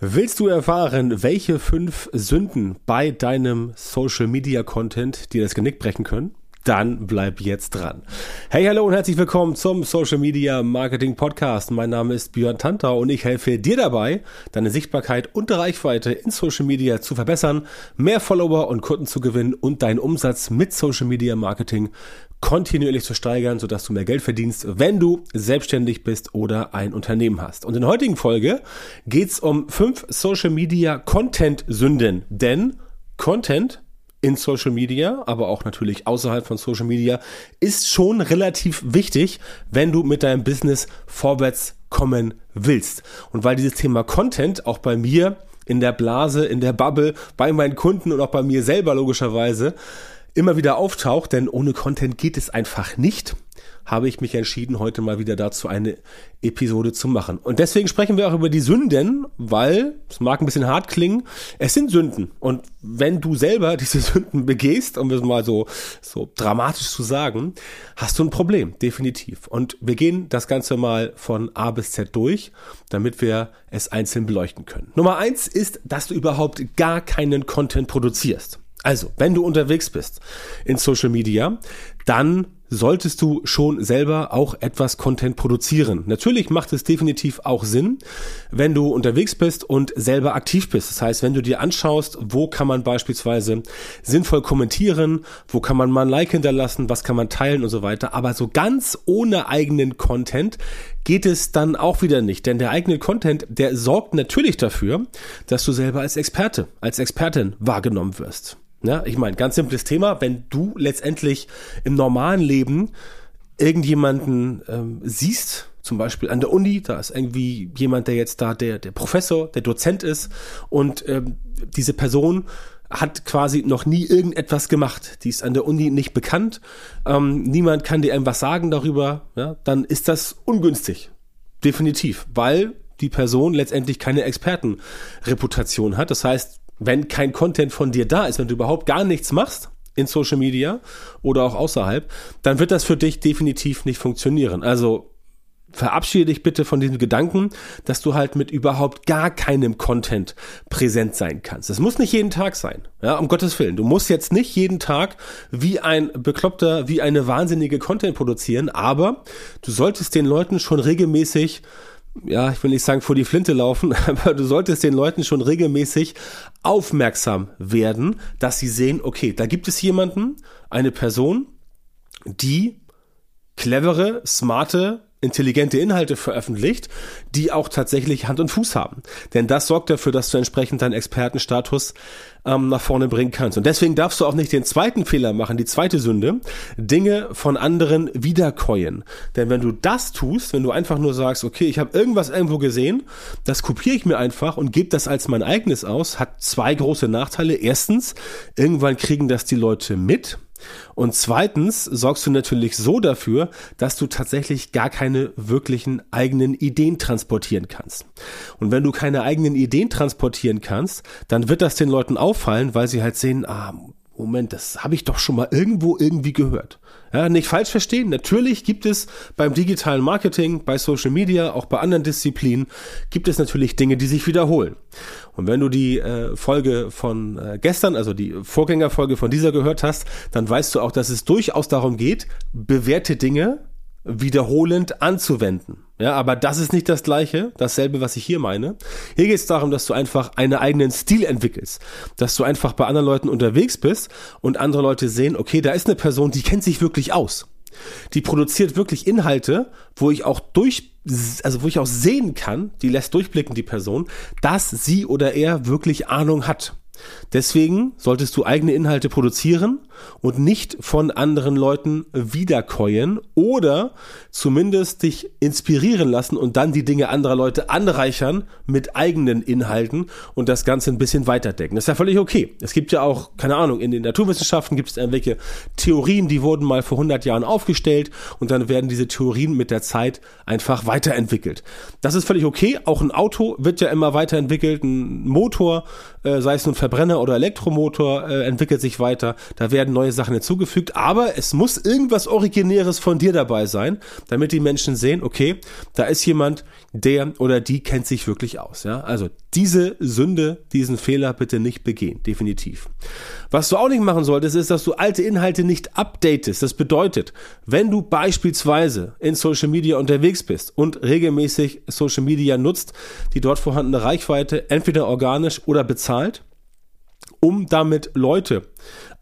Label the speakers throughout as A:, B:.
A: Willst du erfahren, welche fünf Sünden bei deinem Social Media Content dir das Genick brechen können? Dann bleib jetzt dran. Hey, hallo und herzlich willkommen zum Social Media Marketing Podcast. Mein Name ist Björn Tantau und ich helfe dir dabei, deine Sichtbarkeit und Reichweite in Social Media zu verbessern, mehr Follower und Kunden zu gewinnen und deinen Umsatz mit Social Media Marketing kontinuierlich zu steigern, sodass du mehr Geld verdienst, wenn du selbstständig bist oder ein Unternehmen hast. Und in der heutigen Folge geht's um fünf Social Media Content Sünden, denn Content in Social Media, aber auch natürlich außerhalb von Social Media, ist schon relativ wichtig, wenn du mit deinem Business vorwärts kommen willst. Und weil dieses Thema Content auch bei mir in der Blase, in der Bubble, bei meinen Kunden und auch bei mir selber logischerweise immer wieder auftaucht, denn ohne Content geht es einfach nicht, habe ich mich entschieden, heute mal wieder dazu eine Episode zu machen. Und deswegen sprechen wir auch über die Sünden, weil, es mag ein bisschen hart klingen, es sind Sünden. Und wenn du selber diese Sünden begehst, um es mal so, so dramatisch zu sagen, hast du ein Problem, definitiv. Und wir gehen das Ganze mal von A bis Z durch, damit wir es einzeln beleuchten können. Nummer eins ist, dass du überhaupt gar keinen Content produzierst. Also, wenn du unterwegs bist in Social Media, dann solltest du schon selber auch etwas Content produzieren. Natürlich macht es definitiv auch Sinn, wenn du unterwegs bist und selber aktiv bist. Das heißt, wenn du dir anschaust, wo kann man beispielsweise sinnvoll kommentieren, wo kann man mal ein Like hinterlassen, was kann man teilen und so weiter. Aber so ganz ohne eigenen Content geht es dann auch wieder nicht. Denn der eigene Content, der sorgt natürlich dafür, dass du selber als Experte, als Expertin wahrgenommen wirst. Ja, ich meine, ganz simples Thema, wenn du letztendlich im normalen Leben irgendjemanden ähm, siehst, zum Beispiel an der Uni, da ist irgendwie jemand, der jetzt da der, der Professor, der Dozent ist und ähm, diese Person hat quasi noch nie irgendetwas gemacht. Die ist an der Uni nicht bekannt. Ähm, niemand kann dir irgendwas sagen darüber. Ja, dann ist das ungünstig. Definitiv. Weil die Person letztendlich keine Expertenreputation hat. Das heißt, wenn kein Content von dir da ist, wenn du überhaupt gar nichts machst in Social Media oder auch außerhalb, dann wird das für dich definitiv nicht funktionieren. Also verabschiede dich bitte von diesem Gedanken, dass du halt mit überhaupt gar keinem Content präsent sein kannst. Das muss nicht jeden Tag sein, ja, um Gottes Willen. Du musst jetzt nicht jeden Tag wie ein Bekloppter, wie eine wahnsinnige Content produzieren, aber du solltest den Leuten schon regelmäßig ja, ich will nicht sagen vor die Flinte laufen, aber du solltest den Leuten schon regelmäßig aufmerksam werden, dass sie sehen, okay, da gibt es jemanden, eine Person, die clevere, smarte, intelligente Inhalte veröffentlicht, die auch tatsächlich Hand und Fuß haben. Denn das sorgt dafür, dass du entsprechend deinen Expertenstatus ähm, nach vorne bringen kannst. Und deswegen darfst du auch nicht den zweiten Fehler machen, die zweite Sünde, Dinge von anderen wiederkäuen. Denn wenn du das tust, wenn du einfach nur sagst, okay, ich habe irgendwas irgendwo gesehen, das kopiere ich mir einfach und gebe das als mein eigenes aus, hat zwei große Nachteile. Erstens, irgendwann kriegen das die Leute mit und zweitens sorgst du natürlich so dafür, dass du tatsächlich gar keine wirklichen eigenen Ideen transportieren kannst. Und wenn du keine eigenen Ideen transportieren kannst, dann wird das den Leuten auffallen, weil sie halt sehen, ah, Moment, das habe ich doch schon mal irgendwo irgendwie gehört. Ja, nicht falsch verstehen. Natürlich gibt es beim digitalen Marketing, bei Social Media, auch bei anderen Disziplinen, gibt es natürlich Dinge, die sich wiederholen. Und wenn du die äh, Folge von äh, gestern, also die Vorgängerfolge von dieser gehört hast, dann weißt du auch, dass es durchaus darum geht, bewährte Dinge wiederholend anzuwenden. Ja, aber das ist nicht das gleiche, dasselbe, was ich hier meine. Hier geht es darum, dass du einfach einen eigenen Stil entwickelst, dass du einfach bei anderen Leuten unterwegs bist und andere Leute sehen, okay, da ist eine Person, die kennt sich wirklich aus. Die produziert wirklich Inhalte, wo ich auch durch, also wo ich auch sehen kann, die lässt durchblicken, die Person, dass sie oder er wirklich Ahnung hat. Deswegen solltest du eigene Inhalte produzieren und nicht von anderen Leuten wiederkäuen oder zumindest dich inspirieren lassen und dann die Dinge anderer Leute anreichern mit eigenen Inhalten und das Ganze ein bisschen weiterdenken. Das ist ja völlig okay. Es gibt ja auch, keine Ahnung, in den Naturwissenschaften gibt es irgendwelche Theorien, die wurden mal vor 100 Jahren aufgestellt und dann werden diese Theorien mit der Zeit einfach weiterentwickelt. Das ist völlig okay. Auch ein Auto wird ja immer weiterentwickelt. Ein Motor, äh, sei es nun Verbrenner oder Elektromotor, äh, entwickelt sich weiter. Da werden werden neue Sachen hinzugefügt, aber es muss irgendwas Originäres von dir dabei sein, damit die Menschen sehen, okay, da ist jemand, der oder die kennt sich wirklich aus. Ja? Also diese Sünde, diesen Fehler bitte nicht begehen, definitiv. Was du auch nicht machen solltest, ist, dass du alte Inhalte nicht updatest. Das bedeutet, wenn du beispielsweise in Social Media unterwegs bist und regelmäßig Social Media nutzt, die dort vorhandene Reichweite entweder organisch oder bezahlt, um damit Leute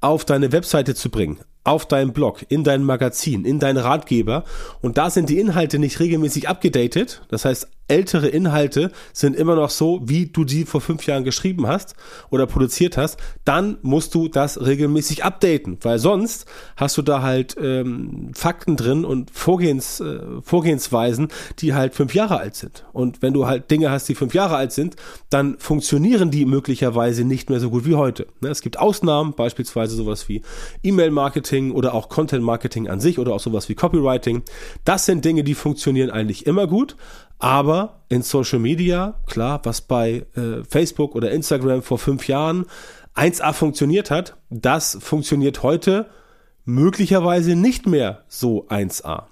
A: auf deine Webseite zu bringen, auf deinem Blog, in dein Magazin, in deinen Ratgeber. Und da sind die Inhalte nicht regelmäßig abgedatet, das heißt ältere Inhalte sind immer noch so, wie du sie vor fünf Jahren geschrieben hast oder produziert hast, dann musst du das regelmäßig updaten, weil sonst hast du da halt ähm, Fakten drin und Vorgehens, äh, Vorgehensweisen, die halt fünf Jahre alt sind. Und wenn du halt Dinge hast, die fünf Jahre alt sind, dann funktionieren die möglicherweise nicht mehr so gut wie heute. Ne? Es gibt Ausnahmen, beispielsweise sowas wie E-Mail-Marketing oder auch Content-Marketing an sich oder auch sowas wie Copywriting. Das sind Dinge, die funktionieren eigentlich immer gut, aber in Social Media, klar, was bei äh, Facebook oder Instagram vor fünf Jahren 1A funktioniert hat, das funktioniert heute möglicherweise nicht mehr so 1A.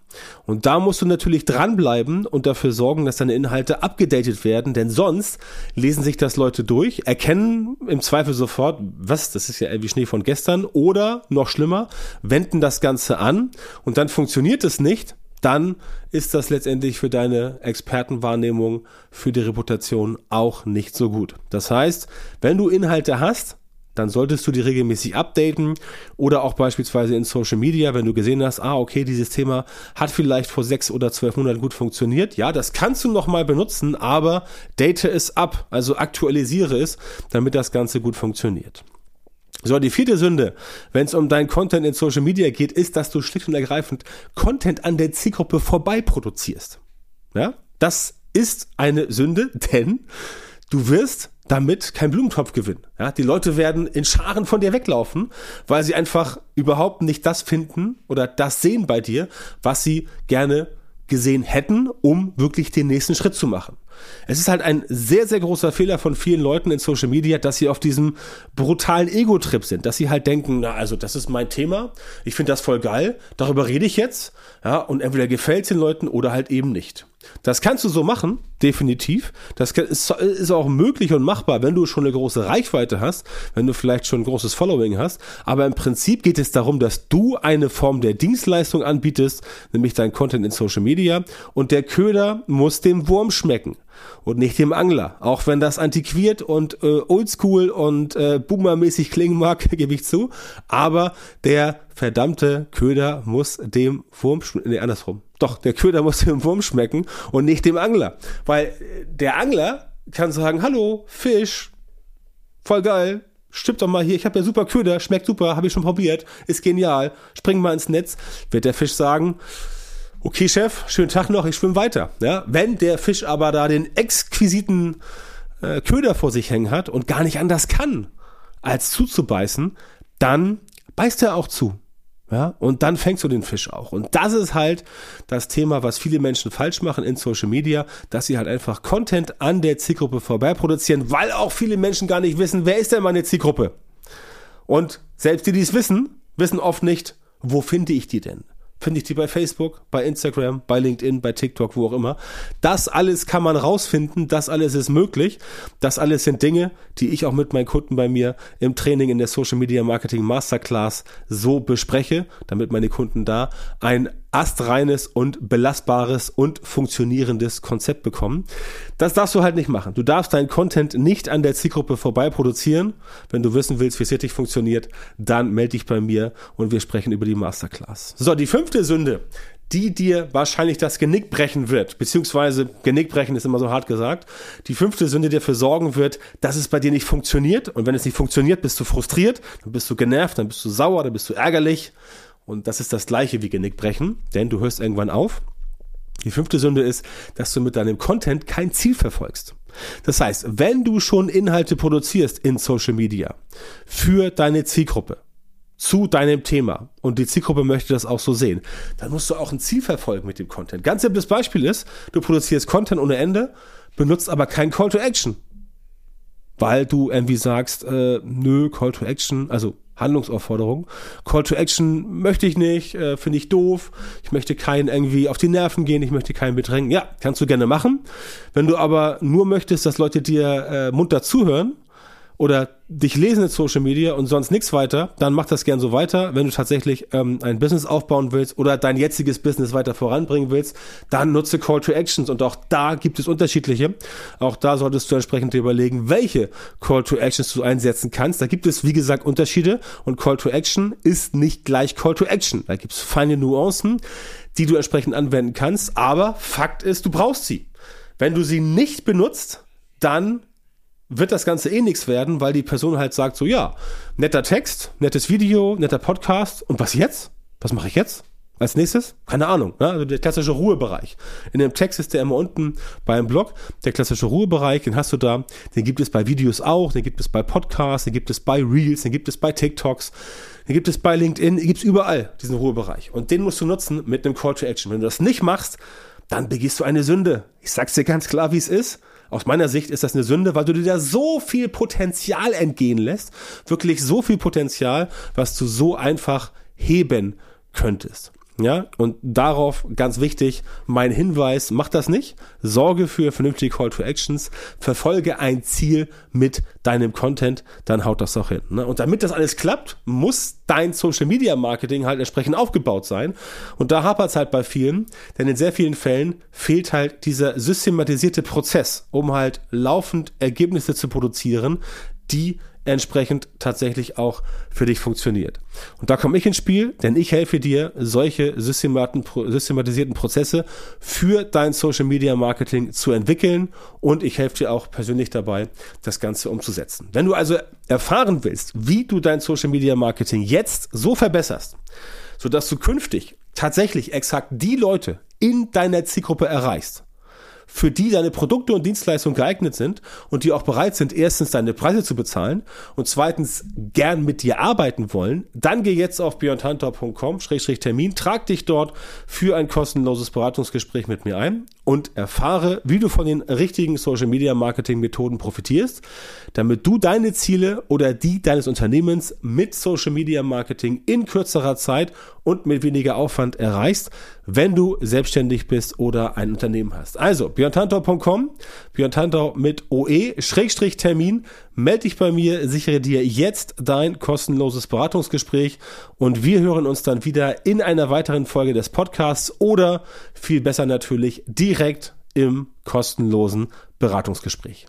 A: Und da musst du natürlich dranbleiben und dafür sorgen, dass deine Inhalte abgedatet werden, denn sonst lesen sich das Leute durch, erkennen im Zweifel sofort, was, das ist ja wie Schnee von gestern, oder noch schlimmer, wenden das Ganze an und dann funktioniert es nicht, dann ist das letztendlich für deine Expertenwahrnehmung, für die Reputation auch nicht so gut. Das heißt, wenn du Inhalte hast, dann solltest du die regelmäßig updaten oder auch beispielsweise in Social Media, wenn du gesehen hast, ah, okay, dieses Thema hat vielleicht vor sechs oder zwölf Monaten gut funktioniert. Ja, das kannst du nochmal benutzen, aber date es ab, also aktualisiere es, damit das Ganze gut funktioniert. So, die vierte Sünde, wenn es um dein Content in Social Media geht, ist, dass du schlicht und ergreifend Content an der Zielgruppe vorbei produzierst. Ja, das ist eine Sünde, denn du wirst damit kein Blumentopf gewinnen. Ja, die Leute werden in Scharen von dir weglaufen, weil sie einfach überhaupt nicht das finden oder das sehen bei dir, was sie gerne gesehen hätten, um wirklich den nächsten Schritt zu machen. Es ist halt ein sehr, sehr großer Fehler von vielen Leuten in Social Media, dass sie auf diesem brutalen Ego-Trip sind, dass sie halt denken, na, also das ist mein Thema, ich finde das voll geil, darüber rede ich jetzt, ja, und entweder gefällt es den Leuten oder halt eben nicht. Das kannst du so machen, definitiv. Das ist, auch möglich und machbar, wenn du schon eine große Reichweite hast, wenn du vielleicht schon ein großes Following hast. Aber im Prinzip geht es darum, dass du eine Form der Dienstleistung anbietest, nämlich dein Content in Social Media. Und der Köder muss dem Wurm schmecken und nicht dem Angler. Auch wenn das antiquiert und äh, oldschool und äh, boomermäßig klingen mag, gebe ich zu. Aber der verdammte Köder muss dem Wurm, nee, andersrum. Doch, der Köder muss dem Wurm schmecken und nicht dem Angler. Weil äh, der Angler kann sagen, hallo, Fisch, voll geil, stimmt doch mal hier, ich habe ja super Köder, schmeckt super, habe ich schon probiert, ist genial, spring mal ins Netz, wird der Fisch sagen, okay Chef, schönen Tag noch, ich schwimme weiter. Ja, wenn der Fisch aber da den exquisiten äh, Köder vor sich hängen hat und gar nicht anders kann, als zuzubeißen, dann beißt er auch zu. Ja, und dann fängst du den Fisch auch. Und das ist halt das Thema, was viele Menschen falsch machen in Social Media, dass sie halt einfach Content an der Zielgruppe vorbei produzieren, weil auch viele Menschen gar nicht wissen, wer ist denn meine Zielgruppe? Und selbst die, die es wissen, wissen oft nicht, wo finde ich die denn? Finde ich die bei Facebook, bei Instagram, bei LinkedIn, bei TikTok, wo auch immer. Das alles kann man rausfinden, das alles ist möglich. Das alles sind Dinge, die ich auch mit meinen Kunden bei mir im Training in der Social Media Marketing Masterclass so bespreche, damit meine Kunden da ein astreines und belastbares und funktionierendes Konzept bekommen. Das darfst du halt nicht machen. Du darfst deinen Content nicht an der Zielgruppe vorbei produzieren. Wenn du wissen willst, wie es richtig funktioniert, dann melde dich bei mir und wir sprechen über die Masterclass. So, die fünfte Sünde, die dir wahrscheinlich das Genick brechen wird, beziehungsweise Genick brechen ist immer so hart gesagt. Die fünfte Sünde die dafür sorgen wird, dass es bei dir nicht funktioniert. Und wenn es nicht funktioniert, bist du frustriert, dann bist du genervt, dann bist du sauer, dann bist du ärgerlich. Und das ist das gleiche wie Genickbrechen, denn du hörst irgendwann auf. Die fünfte Sünde ist, dass du mit deinem Content kein Ziel verfolgst. Das heißt, wenn du schon Inhalte produzierst in Social Media für deine Zielgruppe, zu deinem Thema und die Zielgruppe möchte das auch so sehen, dann musst du auch ein Ziel verfolgen mit dem Content. Ganz simples Beispiel ist, du produzierst Content ohne Ende, benutzt aber kein Call to Action. Weil du irgendwie sagst, äh, nö, Call to Action, also Handlungsaufforderung. Call to Action möchte ich nicht, äh, finde ich doof. Ich möchte keinen irgendwie auf die Nerven gehen, ich möchte keinen bedrängen. Ja, kannst du gerne machen. Wenn du aber nur möchtest, dass Leute dir äh, munter zuhören, oder dich lesen in Social Media und sonst nichts weiter, dann mach das gern so weiter. Wenn du tatsächlich ähm, ein Business aufbauen willst oder dein jetziges Business weiter voranbringen willst, dann nutze Call to Actions und auch da gibt es unterschiedliche. Auch da solltest du entsprechend dir überlegen, welche Call to Actions du einsetzen kannst. Da gibt es, wie gesagt, Unterschiede und Call to Action ist nicht gleich Call to Action. Da gibt es feine Nuancen, die du entsprechend anwenden kannst, aber Fakt ist, du brauchst sie. Wenn du sie nicht benutzt, dann wird das Ganze eh nichts werden, weil die Person halt sagt so, ja, netter Text, nettes Video, netter Podcast und was jetzt? Was mache ich jetzt? Als nächstes? Keine Ahnung. Ne? Also der klassische Ruhebereich. In dem Text ist der immer unten beim Blog. Der klassische Ruhebereich, den hast du da. Den gibt es bei Videos auch, den gibt es bei Podcasts, den gibt es bei Reels, den gibt es bei TikToks, den gibt es bei LinkedIn, den gibt es überall, diesen Ruhebereich. Und den musst du nutzen mit einem Call to Action. Wenn du das nicht machst, dann begehst du eine Sünde. Ich sag's dir ganz klar, wie es ist. Aus meiner Sicht ist das eine Sünde, weil du dir da so viel Potenzial entgehen lässt. Wirklich so viel Potenzial, was du so einfach heben könntest. Ja, und darauf ganz wichtig mein Hinweis, mach das nicht. Sorge für vernünftige Call to Actions, verfolge ein Ziel mit deinem Content, dann haut das auch hin. Ne? Und damit das alles klappt, muss dein Social Media Marketing halt entsprechend aufgebaut sein. Und da hapert es halt bei vielen, denn in sehr vielen Fällen fehlt halt dieser systematisierte Prozess, um halt laufend Ergebnisse zu produzieren, die entsprechend tatsächlich auch für dich funktioniert. Und da komme ich ins Spiel, denn ich helfe dir, solche systematisierten Prozesse für dein Social Media Marketing zu entwickeln und ich helfe dir auch persönlich dabei, das Ganze umzusetzen. Wenn du also erfahren willst, wie du dein Social Media Marketing jetzt so verbesserst, sodass du künftig tatsächlich exakt die Leute in deiner Zielgruppe erreichst, für die deine Produkte und Dienstleistungen geeignet sind und die auch bereit sind, erstens deine Preise zu bezahlen und zweitens gern mit dir arbeiten wollen, dann geh jetzt auf beyondhunter.com-termin, trag dich dort für ein kostenloses Beratungsgespräch mit mir ein und erfahre, wie du von den richtigen Social Media Marketing Methoden profitierst, damit du deine Ziele oder die deines Unternehmens mit Social Media Marketing in kürzerer Zeit und mit weniger Aufwand erreichst, wenn du selbstständig bist oder ein Unternehmen hast. Also, björntantau.com, björntantau mit OE, Schrägstrich Termin, melde dich bei mir, sichere dir jetzt dein kostenloses Beratungsgespräch und wir hören uns dann wieder in einer weiteren Folge des Podcasts oder viel besser natürlich direkt im kostenlosen Beratungsgespräch.